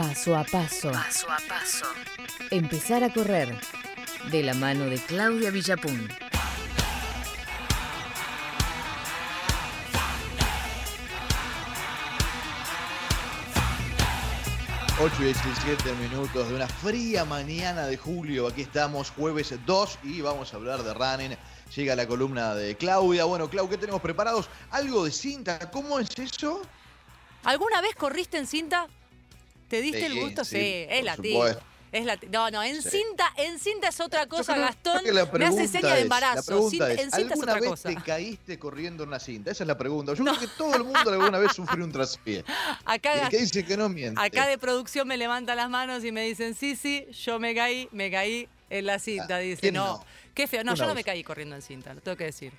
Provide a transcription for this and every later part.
Paso a paso. Paso a paso. Empezar a correr. De la mano de Claudia Villapun. Ocho y 17 minutos de una fría mañana de julio. Aquí estamos, jueves 2, y vamos a hablar de running. Llega la columna de Claudia. Bueno, Clau, ¿qué tenemos preparados? Algo de cinta. ¿Cómo es eso? ¿Alguna vez corriste en cinta? ¿Te diste el gusto? sí, Sí, es la supuesto. Es la no, no, en Sí. cinta, en cinta es otra cosa, creo Gastón. la Me hace seña de embarazo. La Cinta- en cinta es ¿alguna otra vez cosa. te caíste corriendo en una cinta? Esa es la pregunta. Yo creo que todo el mundo alguna vez sufrió un traspié. Acá, que dice que no miente. acá de producción me levantan las manos y me dicen, sí, sí, yo me caí, me caí en la cinta. Ah, Dice, ¿quién no, no? qué feo. No, Una yo no me caí corriendo en cinta, lo tengo que decir.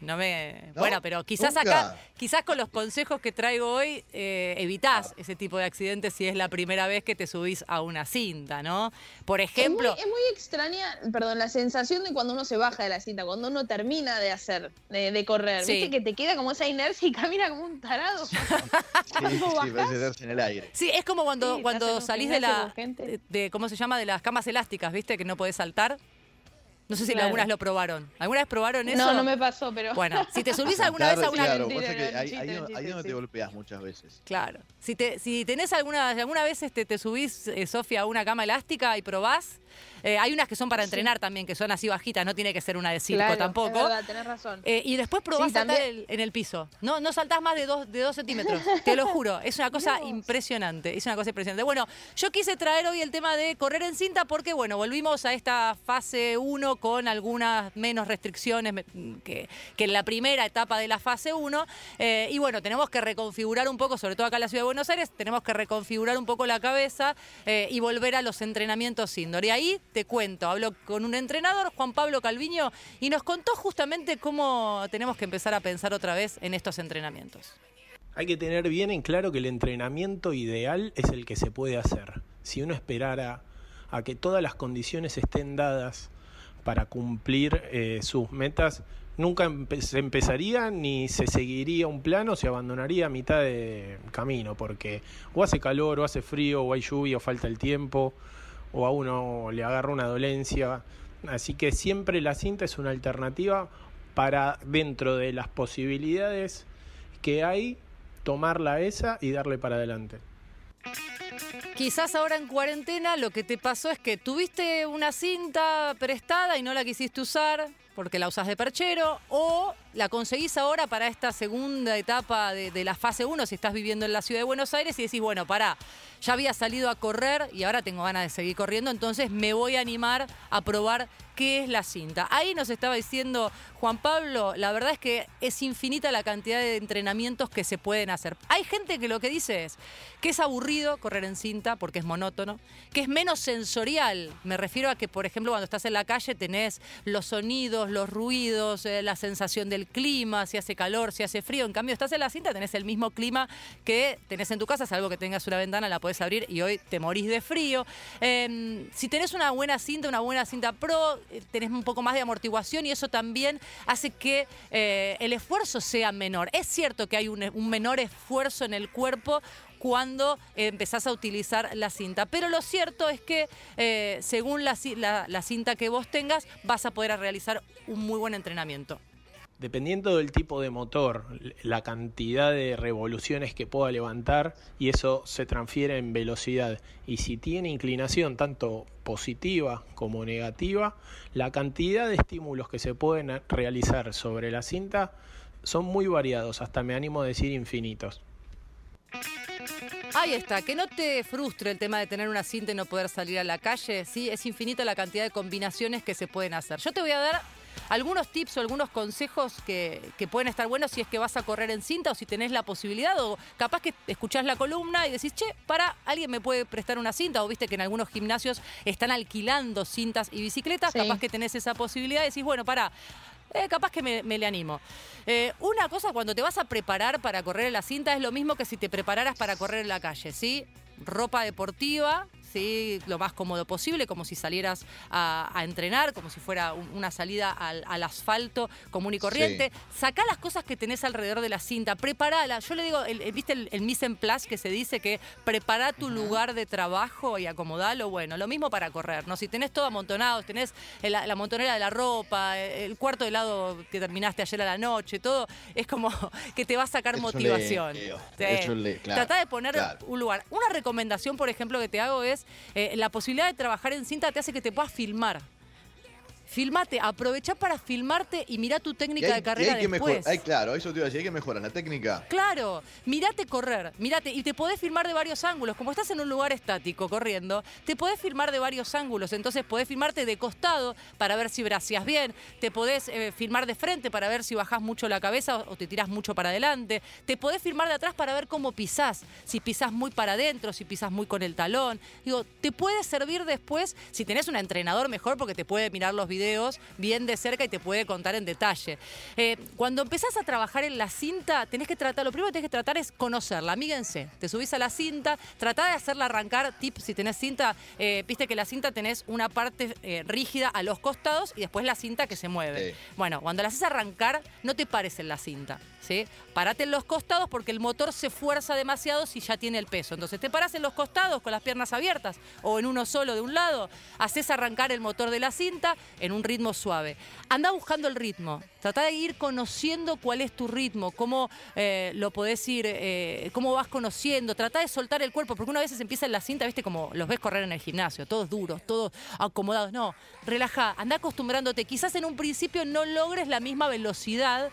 No me. ¿No? Bueno, pero quizás ¿Nunca? acá, quizás con los consejos que traigo hoy, eh, evitás ese tipo de accidentes si es la primera vez que te subís a una cinta, ¿no? Por ejemplo. Es muy, es muy extraña, perdón, la sensación de cuando uno se baja de la cinta, cuando uno termina de hacer, de, de correr. Sí. Viste que te queda como esa inercia y camina como un tarado. Sí, parece en el aire. Sí, es como cuando, Sí, cuando salís de la. De, de- ¿Cómo se llama? De las camas elásticas, ¿viste? Que no podés saltar. No sé si Claro. algunas lo probaron. ¿Alguna vez probaron eso? No, no me pasó, pero. Bueno, si te subís alguna vez a una. Claro, mentira, que ahí, chiste, ahí- ahí donde sí. te golpeas muchas veces. Claro. Si, te, si tenés alguna, alguna vez este, te subís, eh, Sofía, a una cama elástica y probás. eh, hay unas que son para entrenar también, que son así bajitas, no tiene que ser una de circo Claro, tampoco. Es verdad, tenés razón. Eh, y después probás Sí, saltar también- el- en el piso. No, no saltás más de dos, de dos centímetros. Te lo juro. Es una cosa impresionante. Es una cosa impresionante. Bueno, yo quise traer hoy el tema de correr en cinta porque, bueno, volvimos a esta fase 1 con algunas menos restricciones que en la primera etapa de la fase 1. Eh, y bueno, tenemos que reconfigurar un poco, sobre todo acá en la ciudad de Buenos Aires, tenemos que reconfigurar un poco la cabeza eh, y volver a los entrenamientos indoor. Y ahí te cuento, hablo con un entrenador, Juan Pablo Calviño, y nos contó justamente cómo tenemos que empezar a pensar otra vez en estos entrenamientos. Hay que tener bien en claro que el entrenamiento ideal es el que se puede hacer. Si uno esperara a que todas las condiciones estén dadas para cumplir eh, sus metas, nunca se empezaría ni se seguiría un plan o se abandonaría a mitad de camino, porque o hace calor, o hace frío, o hay lluvia, o falta el tiempo, o a uno le agarra una dolencia. Así que siempre la cinta es una alternativa para, dentro de las posibilidades que hay, tomarla esa y darle para adelante. Quizás ahora en cuarentena lo que te pasó es que tuviste una cinta prestada y no la quisiste usar porque la usás de perchero o la conseguís ahora para esta segunda etapa de, de la fase 1 si estás viviendo en la ciudad de Buenos Aires y decís, bueno, pará, ya había salido a correr y ahora tengo ganas de seguir corriendo, entonces me voy a animar a probar qué es la cinta. Ahí nos estaba diciendo Juan Pablo, la verdad es que es infinita la cantidad de entrenamientos que se pueden hacer. Hay gente que lo que dice es que es aburrido correr en cinta porque es monótono, que es menos sensorial. Me refiero a que, por ejemplo, cuando estás en la calle tenés los sonidos, los ruidos, eh, la sensación del clima, si hace calor, si hace frío. En cambio, estás en la cinta, tenés el mismo clima que tenés en tu casa, salvo que tengas una ventana, la podés abrir y hoy te morís de frío. Eh, si tenés una buena cinta, una buena cinta pro, tenés un poco más de amortiguación y eso también hace que eh, el esfuerzo sea menor. Es cierto que hay un, menor esfuerzo en el cuerpo cuando eh, empezás a utilizar la cinta. Pero lo cierto es que eh, según la- la cinta que vos tengas, vas a poder realizar un muy buen entrenamiento. Dependiendo del tipo de motor, la cantidad de revoluciones que pueda levantar y eso se transfiere en velocidad. Y si tiene inclinación tanto positiva como negativa, la cantidad de estímulos que se pueden realizar sobre la cinta son muy variados, hasta me animo a decir infinitos. Ahí está, que no te frustre el tema de tener una cinta y no poder salir a la calle, sí, es infinita la cantidad de combinaciones que se pueden hacer. Yo te voy a dar algunos tips o algunos consejos que, que pueden estar buenos si es que vas a correr en cinta o si tenés la posibilidad o capaz que escuchás la columna y decís, che, para, alguien me puede prestar una cinta o viste que en algunos gimnasios están alquilando cintas y bicicletas, Sí. capaz que tenés esa posibilidad y decís, bueno, para, eh, capaz que me, me le animo. Eh, una cosa, cuando te vas a preparar para correr en la cinta, es lo mismo que si te prepararas para correr en la calle, ¿sí? Ropa deportiva, ¿sí? lo más cómodo posible, como si salieras a, a entrenar, como si fuera un- una salida al, al asfalto común y corriente. Sacá las cosas que tenés alrededor de la cinta, preparala. Yo le digo, el- el- ¿viste el, el mise en place que se dice que prepara tu lugar de trabajo y acomodalo? Bueno, lo mismo para correr, ¿no? Si tenés todo amontonado, tenés la, la montonera de la ropa, el cuarto de helado que terminaste ayer a la noche, todo, es como que te va a sacar motivación. Sí. claro, Tratá de poner claro. un lugar. Una recomendación, por ejemplo, que te hago es eh, la posibilidad de trabajar en cinta te hace que te puedas filmar. Filmate, aprovecha para filmarte y mira tu técnica hay- de carrera hay que después. mejorar. Ay, claro, eso te iba a decir, hay que mejorar la técnica. Claro, mirate correr, mirate, y te podés filmar de varios ángulos. Como estás en un lugar estático corriendo, te podés filmar de varios ángulos. Entonces podés filmarte de costado para ver si bracias bien, te podés eh, filmar de frente para ver si bajás mucho la cabeza o, o te tirás mucho para adelante, te podés filmar de atrás para ver cómo pisás, si pisás muy para adentro, si pisás muy con el talón. Digo, te puede servir después, si tenés un entrenador mejor, porque te puede mirar los videos bien de cerca y te puede contar en detalle. Eh, cuando empezás a trabajar en la cinta, tenés que tratar, lo primero que tenés que tratar es conocerla, amíguense. Te subís a la cinta, tratá de hacerla arrancar, tip, si tenés cinta, eh, viste que la cinta tenés una parte eh, rígida a los costados y después la cinta que se mueve. Sí. Bueno, cuando la haces arrancar, no te pares en la cinta, ¿sí? Parate en los costados porque el motor se fuerza demasiado si ya tiene el peso. Entonces te parás en los costados con las piernas abiertas o en uno solo de un lado, haces arrancar el motor de la cinta en un ritmo suave. Anda buscando el ritmo, trata de ir conociendo cuál es tu ritmo, cómo eh, lo podés ir, eh, cómo vas conociendo, trata de soltar el cuerpo, porque una vez empieza en la cinta, viste como los ves correr en el gimnasio, todos duros, todos acomodados. No, relaja, anda acostumbrándote. Quizás en un principio no logres la misma velocidad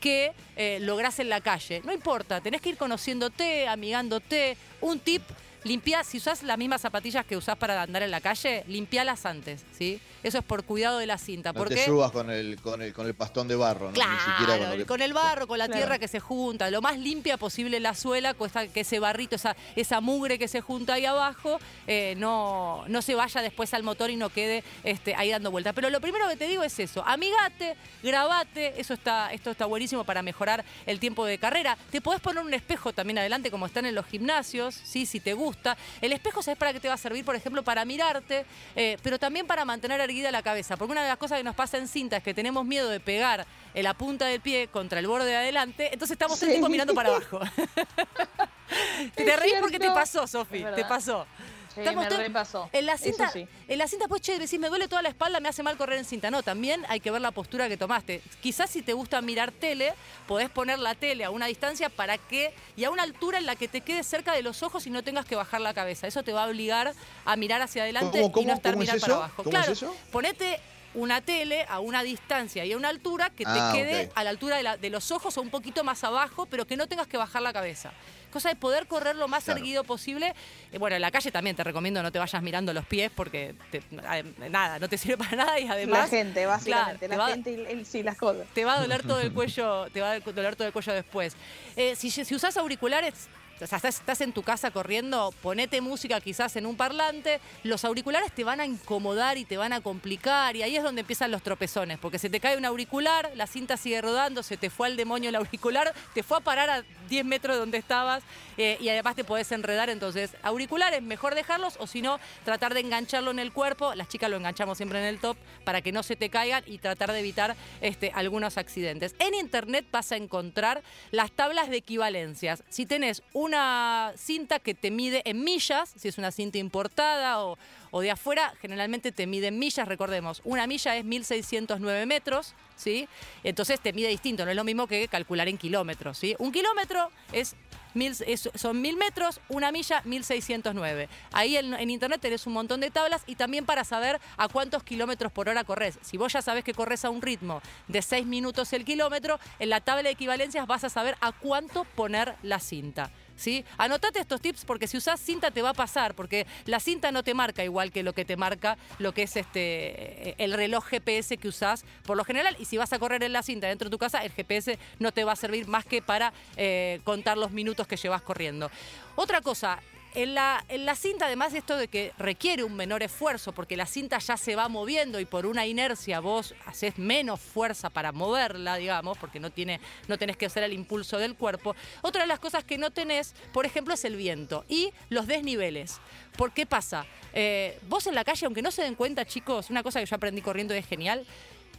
que eh, lográs en la calle. No importa, tenés que ir conociéndote, amigándote. Un tip, limpia, si usás las mismas zapatillas que usás para andar en la calle, limpialas antes, ¿sí? Eso es por cuidado de la cinta. No porque te subas con el, con el, con el pastón de barro, ¿no? Claro, Ni siquiera con lo que- con el barro, con la Claro. tierra que se junta, lo más limpia posible la suela, cuesta que ese barrito, esa, esa mugre que se junta ahí abajo, eh, no, no se vaya después al motor y no quede este, ahí dando vueltas. Pero lo primero que te digo es eso, amigate, grabate, eso está, esto está buenísimo para mejorar el tiempo de carrera. Te podés poner un espejo también adelante, como están en los gimnasios, ¿sí? si te gusta. El espejo, ¿sabes para qué te va a servir? Por ejemplo, para mirarte, eh, pero también para mantener erguida la cabeza. Porque una de las cosas que nos pasa en cinta es que tenemos miedo de pegar en la punta del pie contra el borde de adelante, entonces estamos todo el Sí. tiempo mirando para abajo. te reís porque te pasó, Sofi, te pasó. Sí, Estamos me todo- repasó. En la cinta, sí. en la cinta, pues, che, decís, me duele toda la espalda, me hace mal correr en cinta. No, también hay que ver la postura que tomaste. Quizás si te gusta mirar tele, podés poner la tele a una distancia para que, y a una altura en la que te quede cerca de los ojos y no tengas que bajar la cabeza. Eso te va a obligar a mirar hacia adelante ¿Cómo, y no estar es mirando para eso? abajo. ¿Cómo claro, es eso? ponete una tele a una distancia y a una altura que te Ah, quede a la altura de, la- de los ojos o un poquito más abajo, pero que no tengas que bajar la cabeza. Cosa de poder correr lo más Claro. erguido posible. Eh, bueno, en la calle también te recomiendo no te vayas mirando los pies porque te- adem- nada, no te sirve para nada y además la gente, básicamente. te la va- gente y el- sí, las cosas. te va a doler todo el cuello, te va a doler todo el cuello después. Eh, si, si usás auriculares, o sea, estás, en tu casa corriendo, ponete música quizás en un parlante, los auriculares te van a incomodar y te van a complicar, y ahí es donde empiezan los tropezones, porque se te cae un auricular, la cinta sigue rodando, se te fue al demonio el auricular, te fue a parar a 10 metros de donde estabas, eh, y además te podés enredar, entonces auriculares, mejor dejarlos, o si no, tratar de engancharlo en el cuerpo, las chicas lo enganchamos siempre en el top, para que no se te caigan y tratar de evitar este, algunos accidentes. En internet vas a encontrar las tablas de equivalencias. Si tenés una cinta que te mide en millas, si es una cinta importada o, o de afuera, generalmente te mide en millas, recordemos, una milla es 1609 metros, ¿sí? Entonces te mide distinto, no es lo mismo que calcular en kilómetros, ¿sí? Un kilómetro es Mil- son mil metros, una milla, 1609. Ahí en, en internet tenés un montón de tablas y también para saber a cuántos kilómetros por hora corres. Si vos ya sabés que corres a un ritmo de 6 minutos el kilómetro, en la tabla de equivalencias vas a saber a cuánto poner la cinta. ¿Sí? Anotate estos tips porque si usás cinta te va a pasar, porque la cinta no te marca igual que lo que te marca lo que es este el reloj GPS que usás por lo general. Y si vas a correr en la cinta dentro de tu casa, el GPS no te va a servir más que para eh, contar los minutos que llevas corriendo. Otra cosa, en la, cinta, además de esto de que requiere un menor esfuerzo, porque la cinta ya se va moviendo y por una inercia vos haces menos fuerza para moverla, digamos, porque no, tiene, no tenés que hacer el impulso del cuerpo. Otra de las cosas que no tenés, por ejemplo, es el viento y los desniveles. ¿Por qué pasa? Eh, vos en la calle, aunque no se den cuenta, chicos, una cosa que yo aprendí corriendo y es genial,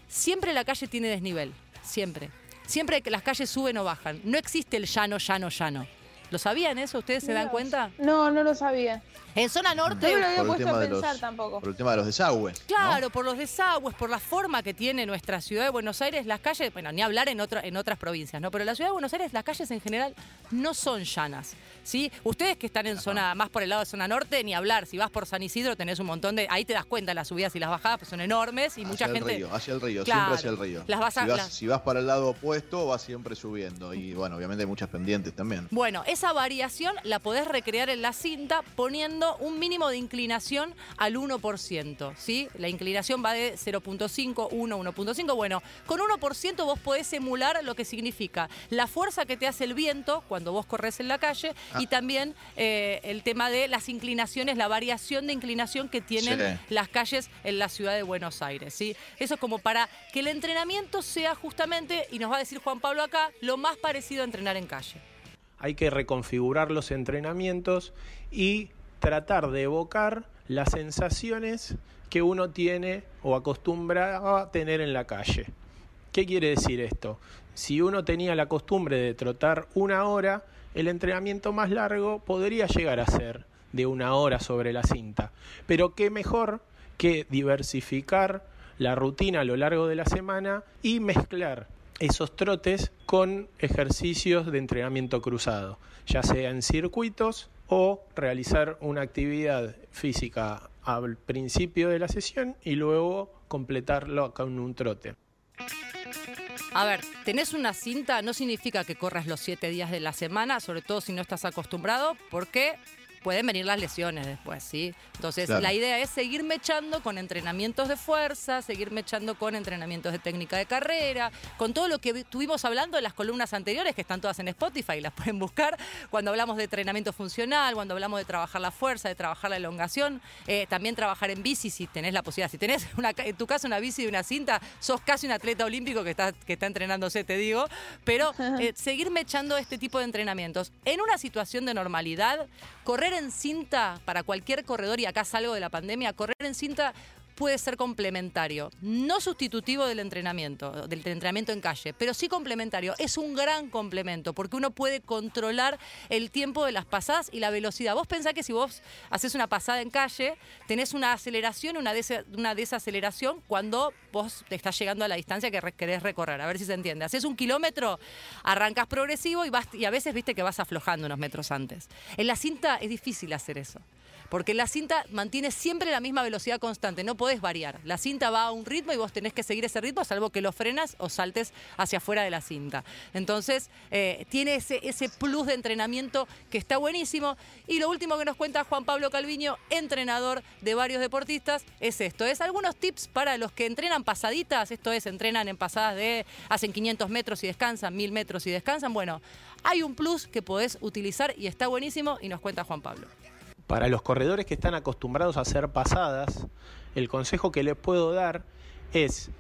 siempre la calle tiene desnivel, siempre. Siempre que las calles suben o bajan. No existe el llano, llano, llano. ¿Lo sabían eso? ¿Ustedes se dan cuenta? No, no lo sabía. En zona norte. No me lo había puesto a los- pensar tampoco. Por el tema de los desagües. ¿no? Claro, por los desagües, por la forma que tiene nuestra ciudad de Buenos Aires, las calles, bueno, ni hablar en, otra- en otras provincias, ¿no? Pero en la ciudad de Buenos Aires las calles en general no son llanas, ¿sí? Ustedes que están en zona, más por el lado de zona norte, ni hablar, si vas por San Isidro tenés un montón de, ahí te das cuenta las subidas y las bajadas, pues son enormes y mucha hacia gente... el río, hacia el río, Claro, siempre hacia el río. las vas a- si, vas, las- si vas para el lado opuesto, vas siempre subiendo. Y bueno, obviamente hay muchas pendientes también. Bueno, esa variación la podés recrear en la cinta poniendo un mínimo de inclinación al 1%, ¿sí? La inclinación va de 0.5, 1, 1.5. Bueno, con 1% vos podés emular lo que significa la fuerza que te hace el viento cuando vos corres en la calle y también eh, el tema de las inclinaciones, la variación de inclinación que tienen Sí. las calles en la ciudad de Buenos Aires, ¿sí? Eso es como para que el entrenamiento sea justamente, y nos va a decir Juan Pablo acá, lo más parecido a entrenar en calle. Hay que reconfigurar los entrenamientos y tratar de evocar las sensaciones que uno tiene o acostumbra a tener en la calle. ¿Qué quiere decir esto? Si uno tenía la costumbre de trotar una hora, el entrenamiento más largo podría llegar a ser de una hora sobre la cinta. Pero qué mejor que diversificar la rutina a lo largo de la semana y mezclar esos trotes con ejercicios de entrenamiento cruzado, ya sea en circuitos o realizar una actividad física al principio de la sesión y luego completarlo con un trote. A ver, tenés una cinta no significa que corras los siete días de la semana, sobre todo si no estás acostumbrado, porque pueden venir las lesiones después, ¿sí? Entonces, Claro. la idea es seguir mechando con entrenamientos de fuerza, seguir mechando con entrenamientos de técnica de carrera, con todo lo que vi- estuvimos hablando en las columnas anteriores, que están todas en Spotify, las pueden buscar, cuando hablamos de entrenamiento funcional, cuando hablamos de trabajar la fuerza, de trabajar la elongación, eh, también trabajar en bici si tenés la posibilidad. Si tenés una, en tu casa una bici y una cinta, sos casi un atleta olímpico que está, que está entrenándose, te digo, pero eh, seguir mechando este tipo de entrenamientos. En una situación de normalidad, correr en cinta para cualquier corredor, y acá salgo de la pandemia, correr en cinta puede ser complementario, no sustitutivo del entrenamiento, del entrenamiento en calle, pero sí complementario. Es un gran complemento porque uno puede controlar el tiempo de las pasadas y la velocidad. Vos pensás que si vos haces una pasada en calle, tenés una aceleración, una, una desaceleración cuando vos te estás llegando a la distancia que querés recorrer. A ver si se entiende. Haces un kilómetro, arrancas progresivo y a veces viste que vas aflojando unos metros antes. En la cinta es difícil hacer eso. Porque la cinta mantiene siempre la misma velocidad constante, no podés variar. La cinta va a un ritmo y vos tenés que seguir ese ritmo, salvo que lo frenas o saltes hacia afuera de la cinta. Entonces, eh, tiene ese, ese plus de entrenamiento que está buenísimo. Y lo último que nos cuenta Juan Pablo Calviño, entrenador de varios deportistas, es esto. Es algunos tips para los que entrenan pasaditas, esto es, entrenan en pasadas de, hacen 500 metros y descansan, 1000 metros y descansan. Bueno, hay un plus que podés utilizar y está buenísimo y nos cuenta Juan Pablo. Para los corredores que están acostumbrados a hacer pasadas, el consejo que les puedo dar es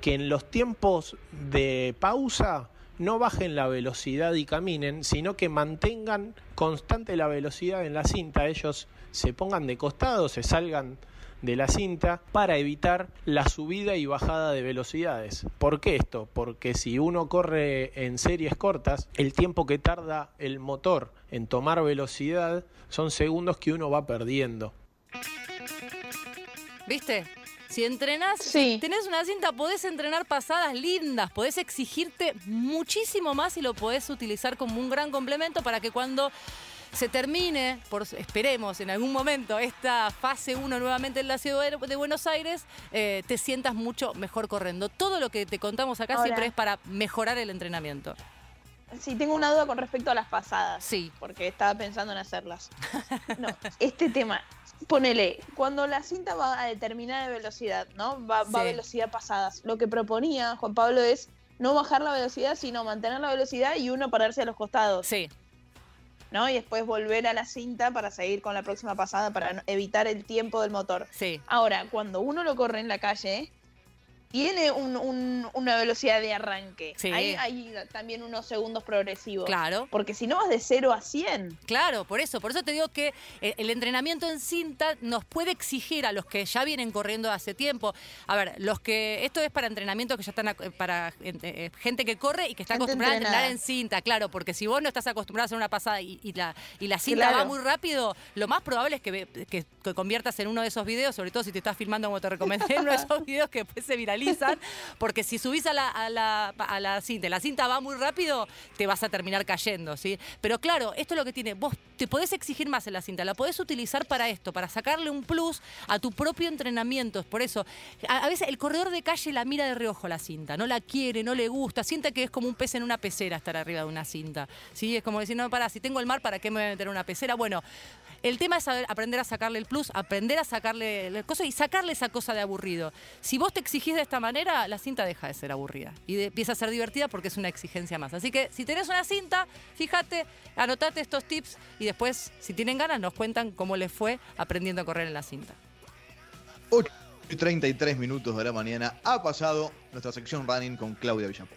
que en los tiempos de pausa no bajen la velocidad y caminen, sino que mantengan constante la velocidad en la cinta. Ellos se pongan de costado, se salgan de la cinta para evitar la subida y bajada de velocidades. ¿Por qué esto? Porque si uno corre en series cortas, el tiempo que tarda el motor en tomar velocidad son segundos que uno va perdiendo. ¿Viste? Si entrenás, Sí. tenés una cinta, podés entrenar pasadas lindas, podés exigirte muchísimo más y lo podés utilizar como un gran complemento para que cuando se termine, por, esperemos en algún momento, esta fase 1 nuevamente en la ciudad de Buenos Aires, eh, te sientas mucho mejor corriendo. Todo lo que te contamos acá siempre es para mejorar el entrenamiento. Sí, tengo una duda con respecto a las pasadas. Sí. Porque estaba pensando en hacerlas. No, este tema. Ponele, cuando la cinta va a determinada velocidad, ¿no? Va, va a velocidad pasadas. Lo que proponía Juan Pablo es no bajar la velocidad, sino mantener la velocidad y uno pararse a los costados. Sí. ¿no? Y después volver a la cinta para seguir con la próxima pasada para evitar el tiempo del motor. Sí. Ahora, cuando uno lo corre en la calle, tiene un- un- una velocidad de arranque. Sí. Hay, hay también unos segundos progresivos. Claro. Porque si no vas de 0 a 100. Claro, por eso, por eso te digo que el, el entrenamiento en cinta nos puede exigir a los que ya vienen corriendo hace tiempo. A ver, los que esto es para entrenamiento que ya están para eh, eh, gente que corre y que está Gente acostumbrada a entrenar en cinta, claro, porque si vos no estás acostumbrado a hacer una pasada y, y la, y la cinta Claro. va muy rápido, lo más probable es que, que conviertas en uno de esos videos, sobre todo si te estás filmando como te recomendé, en uno de esos videos que después se viralizan, porque si subís a la, a la, la cinta, la cinta va muy rápido, te vas a terminar cayendo, ¿sí? Pero claro, esto es lo que tiene, vos te podés exigir más en la cinta, la podés utilizar para esto, para sacarle un plus a tu propio entrenamiento, por eso, a, veces el corredor de calle la mira de reojo la cinta, no la quiere, no le gusta, siente que es como un pez en una pecera estar arriba de una cinta, ¿sí? Es como decir, no, para, si tengo el mar, ¿para qué me voy a meter en una pecera? Bueno, el tema es aprender a sacarle el plus, aprender a sacarle la cosa y sacarle esa cosa de aburrido. Si vos te exigís de esta manera, la cinta deja de ser aburrida y de- empieza a ser divertida porque es una exigencia más. Así que si tenés una cinta, fíjate, anotate estos tips y después, si tienen ganas, nos cuentan cómo les fue aprendiendo a correr en la cinta. 8 y 33 minutos de la mañana ha pasado nuestra sección running con Claudia Villapó.